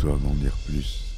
Histoire d'en dire plus.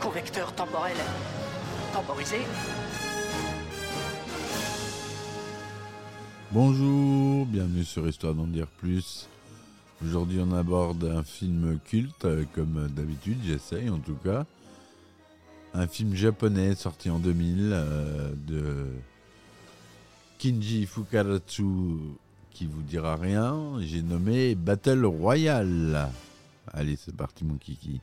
Convecteur temporel temporisé. Bonjour, bienvenue sur Histoire d'en dire plus. Aujourd'hui, on aborde un film culte, euh, comme d'habitude, j'essaye en tout cas. Un film japonais sorti en 2000 euh, de Kinji Fukaratsu, qui vous dira rien. J'ai nommé Battle Royale. Allez, c'est parti, mon kiki.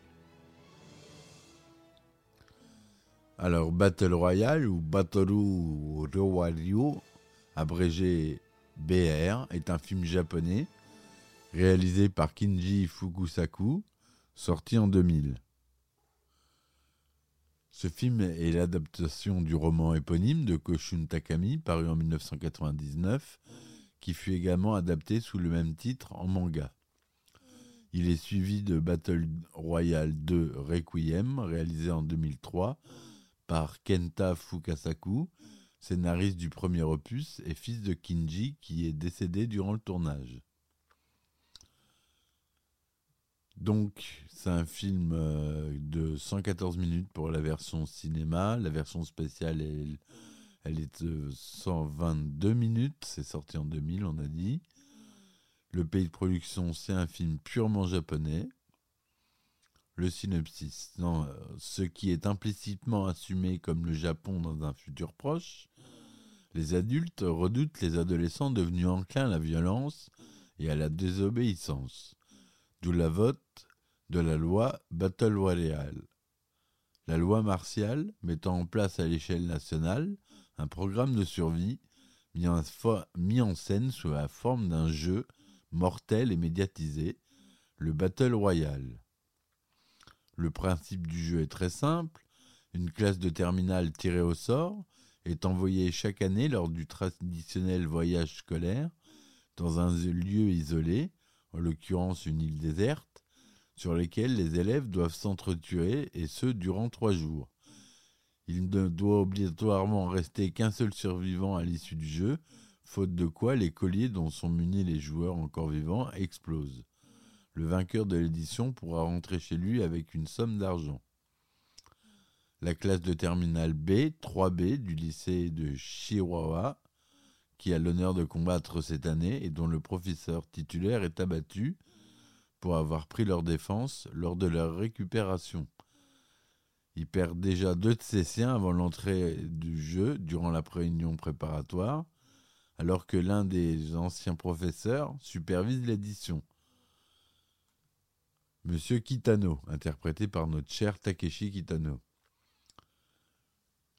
Alors, Battle Royale ou Batoru Rowario, abrégé BR, est un film japonais réalisé par Kinji Fukusaku, sorti en 2000. Ce film est l'adaptation du roman éponyme de Koshun Takami, paru en 1999, qui fut également adapté sous le même titre en manga. Il est suivi de Battle Royale 2 Requiem, réalisé en 2003 Kenta Fukasaku, scénariste du premier opus et fils de Kinji qui est décédé durant le tournage. Donc, c'est un film euh, de 114 minutes pour la version cinéma. La version spéciale, elle, elle est de 122 minutes. C'est sorti en 2000, on a dit. Le pays de production, c'est un film purement japonais. Le synopsis, euh, ce qui est implicitement assumé comme le Japon dans un futur proche. Les adultes redoutent les adolescents devenus enclins à la violence et à la désobéissance. D'où la vote de la loi Battle Royale. La loi martiale mettant en place à l'échelle nationale un programme de survie mis en, mis en scène sous la forme d'un jeu mortel et médiatisé, le Battle Royale. Le principe du jeu est très simple. Une classe de terminale tirée au sort est envoyée chaque année lors du traditionnel voyage scolaire dans un lieu isolé, en l'occurrence une île déserte, sur lequel les élèves doivent s'entretuer et ce durant trois jours. Il ne doit obligatoirement rester qu'un seul survivant à l'issue du jeu, faute de quoi les colliers dont sont munis les joueurs encore vivants explosent. Le vainqueur de l'édition pourra rentrer chez lui avec une somme d'argent. La classe de terminale B, 3B du lycée de Chihuahua, qui a l'honneur de combattre cette année et dont le professeur titulaire est abattu pour avoir pris leur défense lors de leur récupération. Il perd déjà deux de ses siens avant l'entrée du jeu durant la réunion préparatoire, alors que l'un des anciens professeurs supervise l'édition. Monsieur Kitano, interprété par notre cher Takeshi Kitano,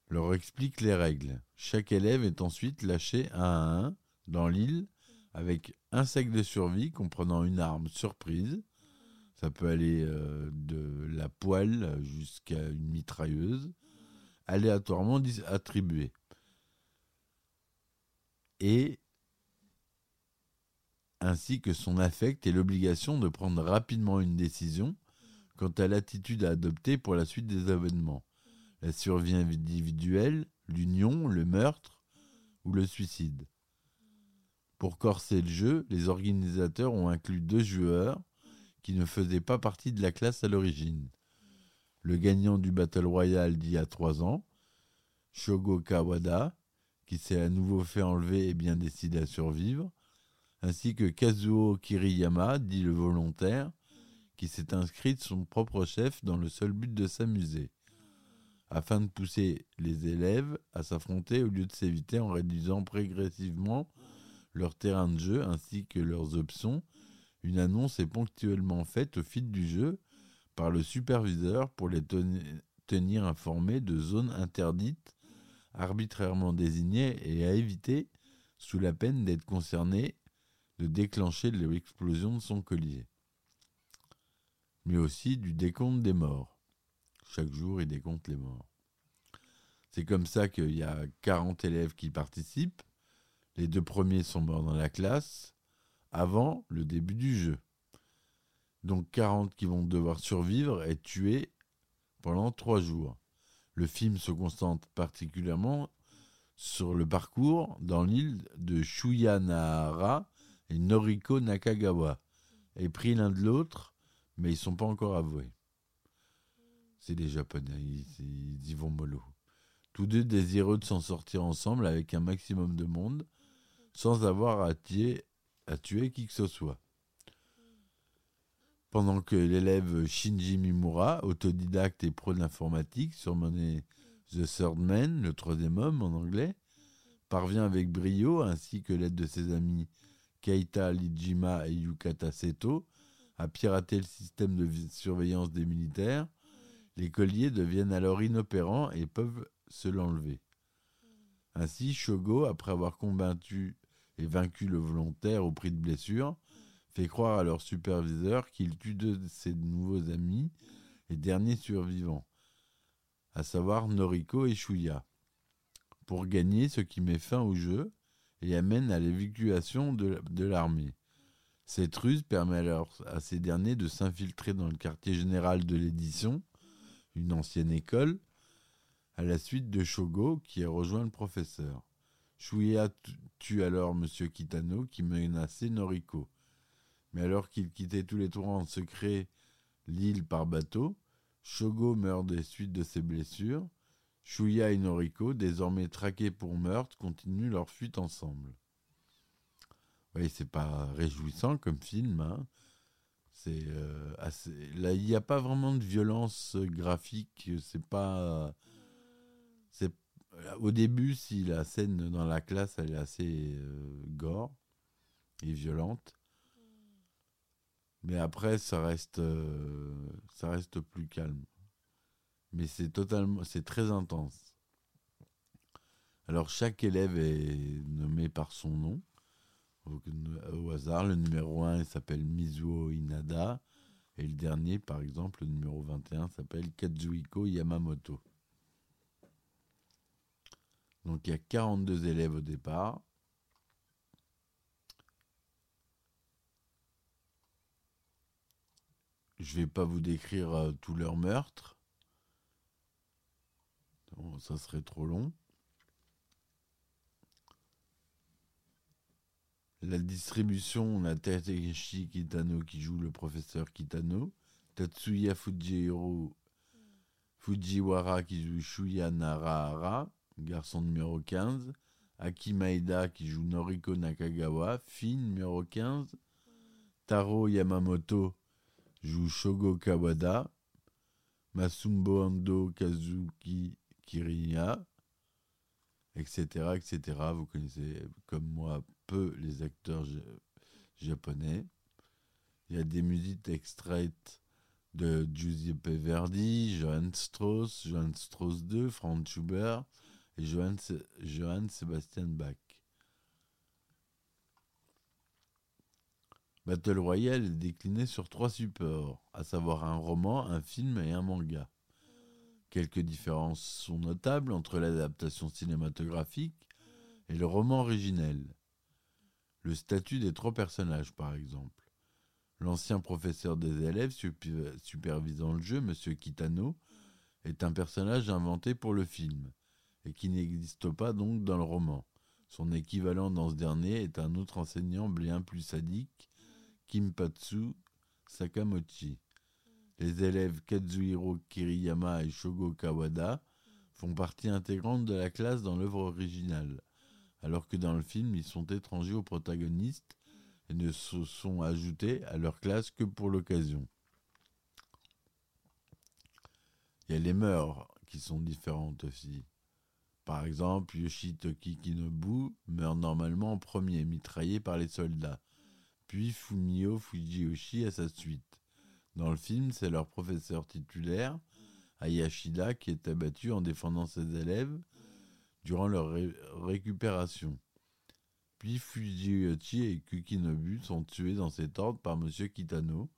leur explique les règles. Chaque élève est ensuite lâché un à un dans l'île avec un sac de survie comprenant une arme surprise. Ça peut aller euh, de la poêle jusqu'à une mitrailleuse, aléatoirement attribuée. Et ainsi que son affect et l'obligation de prendre rapidement une décision quant à l'attitude à adopter pour la suite des événements. La survie individuelle, l'union, le meurtre ou le suicide. Pour corser le jeu, les organisateurs ont inclus deux joueurs qui ne faisaient pas partie de la classe à l'origine. Le gagnant du Battle Royale d'il y a trois ans, Shogo Kawada, qui s'est à nouveau fait enlever et bien décidé à survivre, ainsi que Kazuo Kiriyama, dit le volontaire, qui s'est inscrit de son propre chef dans le seul but de s'amuser, afin de pousser les élèves à s'affronter au lieu de s'éviter en réduisant progressivement leur terrain de jeu ainsi que leurs options. Une annonce est ponctuellement faite au fil du jeu par le superviseur pour les teni- tenir informés de zones interdites arbitrairement désignés et à éviter, sous la peine d'être concerné, de déclencher l'explosion de son collier. Mais aussi du décompte des morts. Chaque jour, il décompte les morts. C'est comme ça qu'il y a 40 élèves qui participent. Les deux premiers sont morts dans la classe avant le début du jeu. Donc 40 qui vont devoir survivre et tuer pendant trois jours. Le film se concentre particulièrement sur le parcours dans l'île de Shuyanahara et Noriko Nakagawa, et pris l'un de l'autre, mais ils ne sont pas encore avoués. C'est des Japonais, ils, y vont mollo. Tous deux désireux de s'en sortir ensemble avec un maximum de monde, sans avoir à tuer, à tuer qui que ce soit. Pendant que l'élève Shinji Mimura, autodidacte et pro de l'informatique, surnommé The Third Man, le troisième homme en anglais, parvient avec brio, ainsi que l'aide de ses amis Keita Lijima et Yukata Seto, à pirater le système de surveillance des militaires, les colliers deviennent alors inopérants et peuvent se l'enlever. Ainsi, Shogo, après avoir combattu et vaincu le volontaire au prix de blessures, fait croire à leur superviseur qu'il tue deux de ses nouveaux amis et derniers survivants, à savoir Noriko et Shuya, pour gagner ce qui met fin au jeu et amène à l'évacuation de, l'armée. Cette ruse permet alors à ces derniers de s'infiltrer dans le quartier général de l'édition, une ancienne école, à la suite de Shogo qui a rejoint le professeur. Shuya tue alors M. Kitano qui menaçait Noriko. Mais alors qu'il quittait tous les tours en secret l'île par bateau, Shogo meurt des suites de ses blessures. Shuya et Noriko, désormais traqués pour meurtre, continuent leur fuite ensemble. Oui, c'est pas réjouissant comme film. Hein. C'est euh, là, il n'y a pas vraiment de violence graphique. C'est pas. Au début, si la scène dans la classe, elle est assez euh, gore et violente. Mais après, ça reste, euh, ça reste plus calme. Mais c'est totalement, c'est très intense. Alors chaque élève est nommé par son nom. Au, hasard, le numéro 1 s'appelle Mizuo Inada. Et le dernier, par exemple, le numéro 21, s'appelle Kazuhiko Yamamoto. Donc il y a 42 élèves au départ. Je ne vais pas vous décrire euh, tous leurs meurtres. Ça serait trop long. La distribution, on a Takeshi Kitano qui joue le professeur Kitano, Tatsuya Fujihiro Fujiwara qui joue Shuya Narahara, garçon numéro 15, Aki Maeda qui joue Noriko Nakagawa, fille numéro 15, Taro Yamamoto joue Shogo Kawada, Masumbo Ando Kazuki Kiriya, etc., etc. Vous connaissez comme moi peu les acteurs japonais. Il y a des musiques extraites de Giuseppe Verdi, Johann Strauss, Johann Strauss II, Franz Schubert et Johann, Johann Sebastian Bach. Battle Royale est décliné sur trois supports, à savoir un roman, un film et un manga. Quelques différences sont notables entre l'adaptation cinématographique et le roman originel. Le statut des trois personnages, par exemple. L'ancien professeur des élèves supervisant le jeu, M. Kitano, est un personnage inventé pour le film, et qui n'existe pas donc dans le roman. Son équivalent dans ce dernier est un autre enseignant bien plus sadique, Kimpatsu Sakamochi. Les élèves Kazuhiro Kiriyama et Shogo Kawada font partie intégrante de la classe dans l'œuvre originale, alors que dans le film, ils sont étrangers aux protagonistes et ne se sont ajoutés à leur classe que pour l'occasion. Il y a les mœurs qui sont différentes aussi. Par exemple, Yoshitoki Kinobu meurt normalement en premier, mitraillé par les soldats puis Fumio Fujiyoshi à sa suite. Dans le film, c'est leur professeur titulaire, Ayashida, qui est abattu en défendant ses élèves, durant leur récupération. Puis Fujiochi et Kukinobu sont tués dans cet ordre par M. Kitano,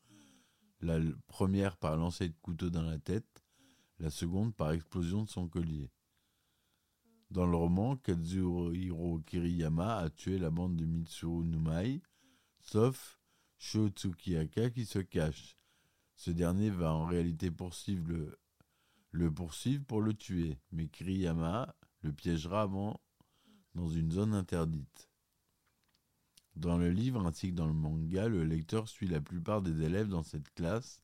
la première par lancer de couteau dans la tête, la seconde par explosion de son collier. Dans le roman, Kazuhiro Kiriyama a tué la bande de Mitsuru Numai, sauf Sho Tsukiyaka qui se cache. Ce dernier va en réalité le poursuivre pour le tuer, mais Kiriyama le piégera avant dans une zone interdite. Dans le livre ainsi que dans le manga, le lecteur suit la plupart des élèves dans cette classe,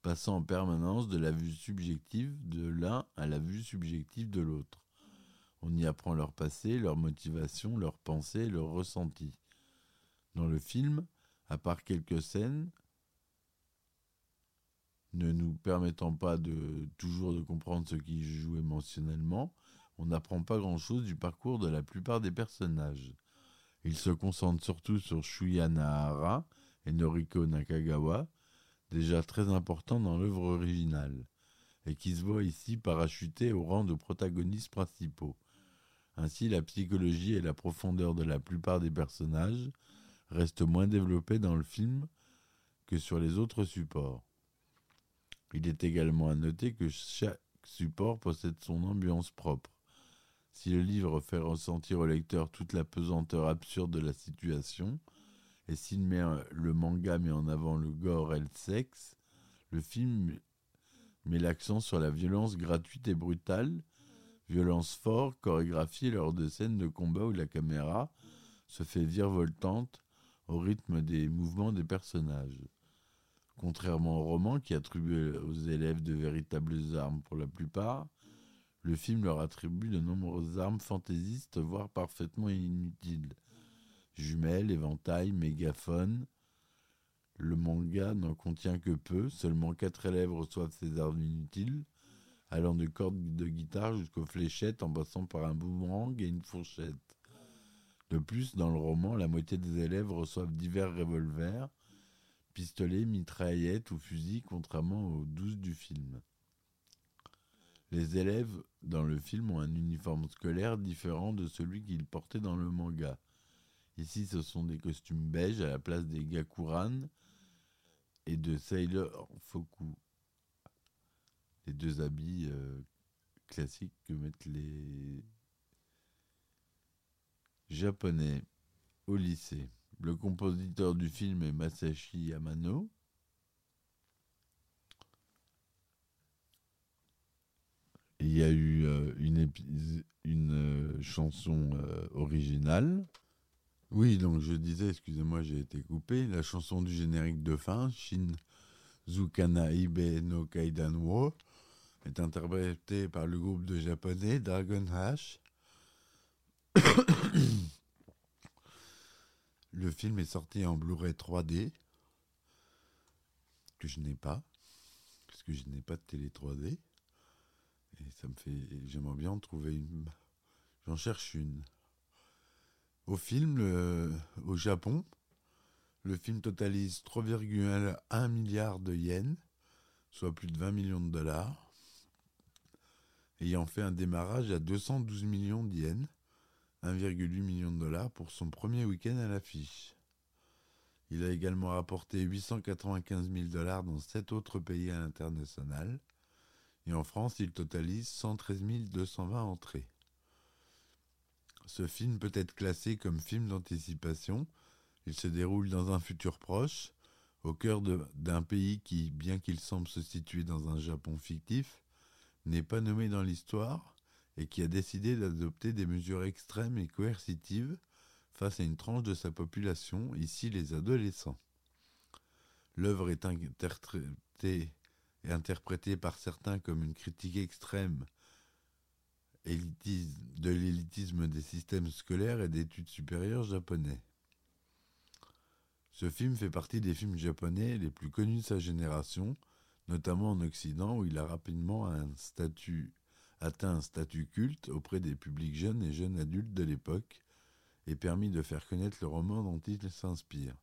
passant en permanence de la vue subjective de l'un à la vue subjective de l'autre. On y apprend leur passé, leur motivation, leurs pensées, leurs ressentis. Dans le film, à part quelques scènes, ne nous permettant pas de toujours de comprendre ce qui joue émotionnellement, on n'apprend pas grand-chose du parcours de la plupart des personnages. Il se concentre surtout sur Shuya Nahara et Noriko Nakagawa, déjà très importants dans l'œuvre originale, et qui se voient ici parachutés au rang de protagonistes principaux. Ainsi, la psychologie et la profondeur de la plupart des personnages restent moins développées dans le film que sur les autres supports. Il est également à noter que chaque support possède son ambiance propre. Si le livre fait ressentir au lecteur toute la pesanteur absurde de la situation, et s'il met le manga met en avant le gore et le sexe, le film met l'accent sur la violence gratuite et brutale, violence forte, chorégraphiée lors de scènes de combat où la caméra se fait virevoltante au rythme des mouvements des personnages. Contrairement au roman qui attribue aux élèves de véritables armes pour la plupart, le film leur attribue de nombreuses armes fantaisistes, voire parfaitement inutiles. Jumelles, éventails, mégaphones. Le manga n'en contient que peu, seulement quatre élèves reçoivent ces armes inutiles, allant de cordes de guitare jusqu'aux fléchettes en passant par un boomerang et une fourchette. De plus, dans le roman, la moitié des élèves reçoivent divers revolvers, pistolets, mitraillettes ou fusils, contrairement aux douze du film. Les élèves dans le film ont un uniforme scolaire différent de celui qu'ils portaient dans le manga. Ici, ce sont des costumes beiges à la place des Gakuran et de Sailor Foku. Les deux habits euh, classiques que mettent les Japonais au lycée. Le compositeur du film est Masashi Yamano. Il y a eu euh, une, euh, chanson euh, originale. Oui, donc je disais, excusez-moi, j'ai été coupé. La chanson du générique de fin, Shin Zukana Ibe no Kaidan Wo, est interprétée par le groupe de japonais Dragon Hash. Le film est sorti en Blu-ray 3D, que je n'ai pas, parce que je n'ai pas de télé 3D. Et ça me fait. J'aimerais bien en trouver une. J'en cherche une. Au film, au Japon, le film totalise 3,1 milliards de yens, soit plus de 20 millions de dollars, ayant fait un démarrage à 212 millions de 1,8 million de dollars pour son premier week-end à l'affiche. Il a également rapporté 895 000 dollars dans sept autres pays à l'international, et en France, il totalise 113 220 entrées. Ce film peut être classé comme film d'anticipation. Il se déroule dans un futur proche, au cœur d'un pays qui, bien qu'il semble se situer dans un Japon fictif, n'est pas nommé dans l'histoire et qui a décidé d'adopter des mesures extrêmes et coercitives face à une tranche de sa population, ici les adolescents. L'œuvre est interprétée est interprété par certains comme une critique extrême de l'élitisme des systèmes scolaires et d'études supérieures japonais. Ce film fait partie des films japonais les plus connus de sa génération, notamment en Occident où il a rapidement un statut, atteint un statut culte auprès des publics jeunes et jeunes adultes de l'époque et permis de faire connaître le roman dont il s'inspire.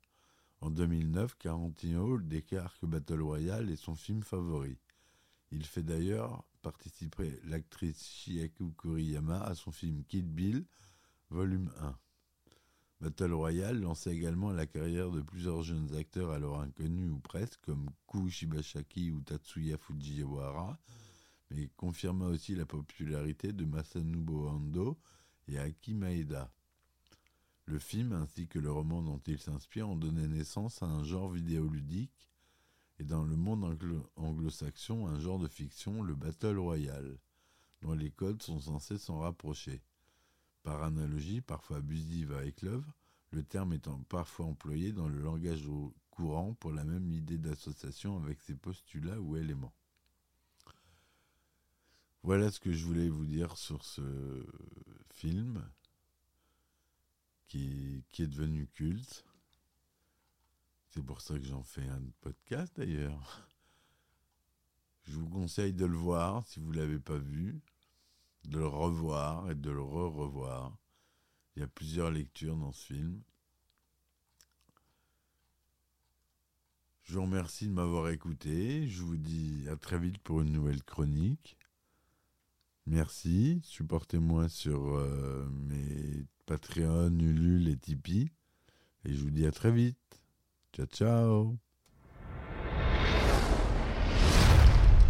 En 2009, Carantino déclare que Battle Royale est son film favori. Il fait d'ailleurs participer l'actrice Chieko Kuriyama à son film Kid Bill, volume 1. Battle Royale lançait également la carrière de plusieurs jeunes acteurs alors inconnus ou presque, comme Ku Shibashaki ou Tatsuya Fujiwara, mais confirma aussi la popularité de Masanobu Ando et Aki Maeda. Le film ainsi que le roman dont il s'inspire ont donné naissance à un genre vidéoludique et dans le monde anglo-saxon un genre de fiction, le Battle Royale, dont les codes sont censés s'en rapprocher. Par analogie, parfois abusive avec l'œuvre, le terme étant parfois employé dans le langage courant pour la même idée d'association avec ses postulats ou éléments. Voilà ce que je voulais vous dire sur ce film qui, est devenu culte. C'est pour ça que j'en fais un podcast d'ailleurs. Je vous conseille de le voir si vous ne l'avez pas vu, de le revoir et de le re-revoir. Il y a plusieurs lectures dans ce film. Je vous remercie de m'avoir écouté. Je vous dis à très vite pour une nouvelle chronique. Merci. Supportez-moi sur euh, mes Patreon, Ulule et Tipeee. Et je vous dis à très vite. Ciao, ciao.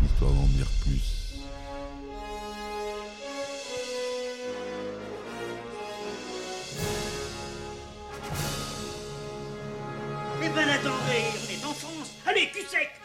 Histoire d'en dire plus. Eh ben attendez, on est en France. Allez, cul sec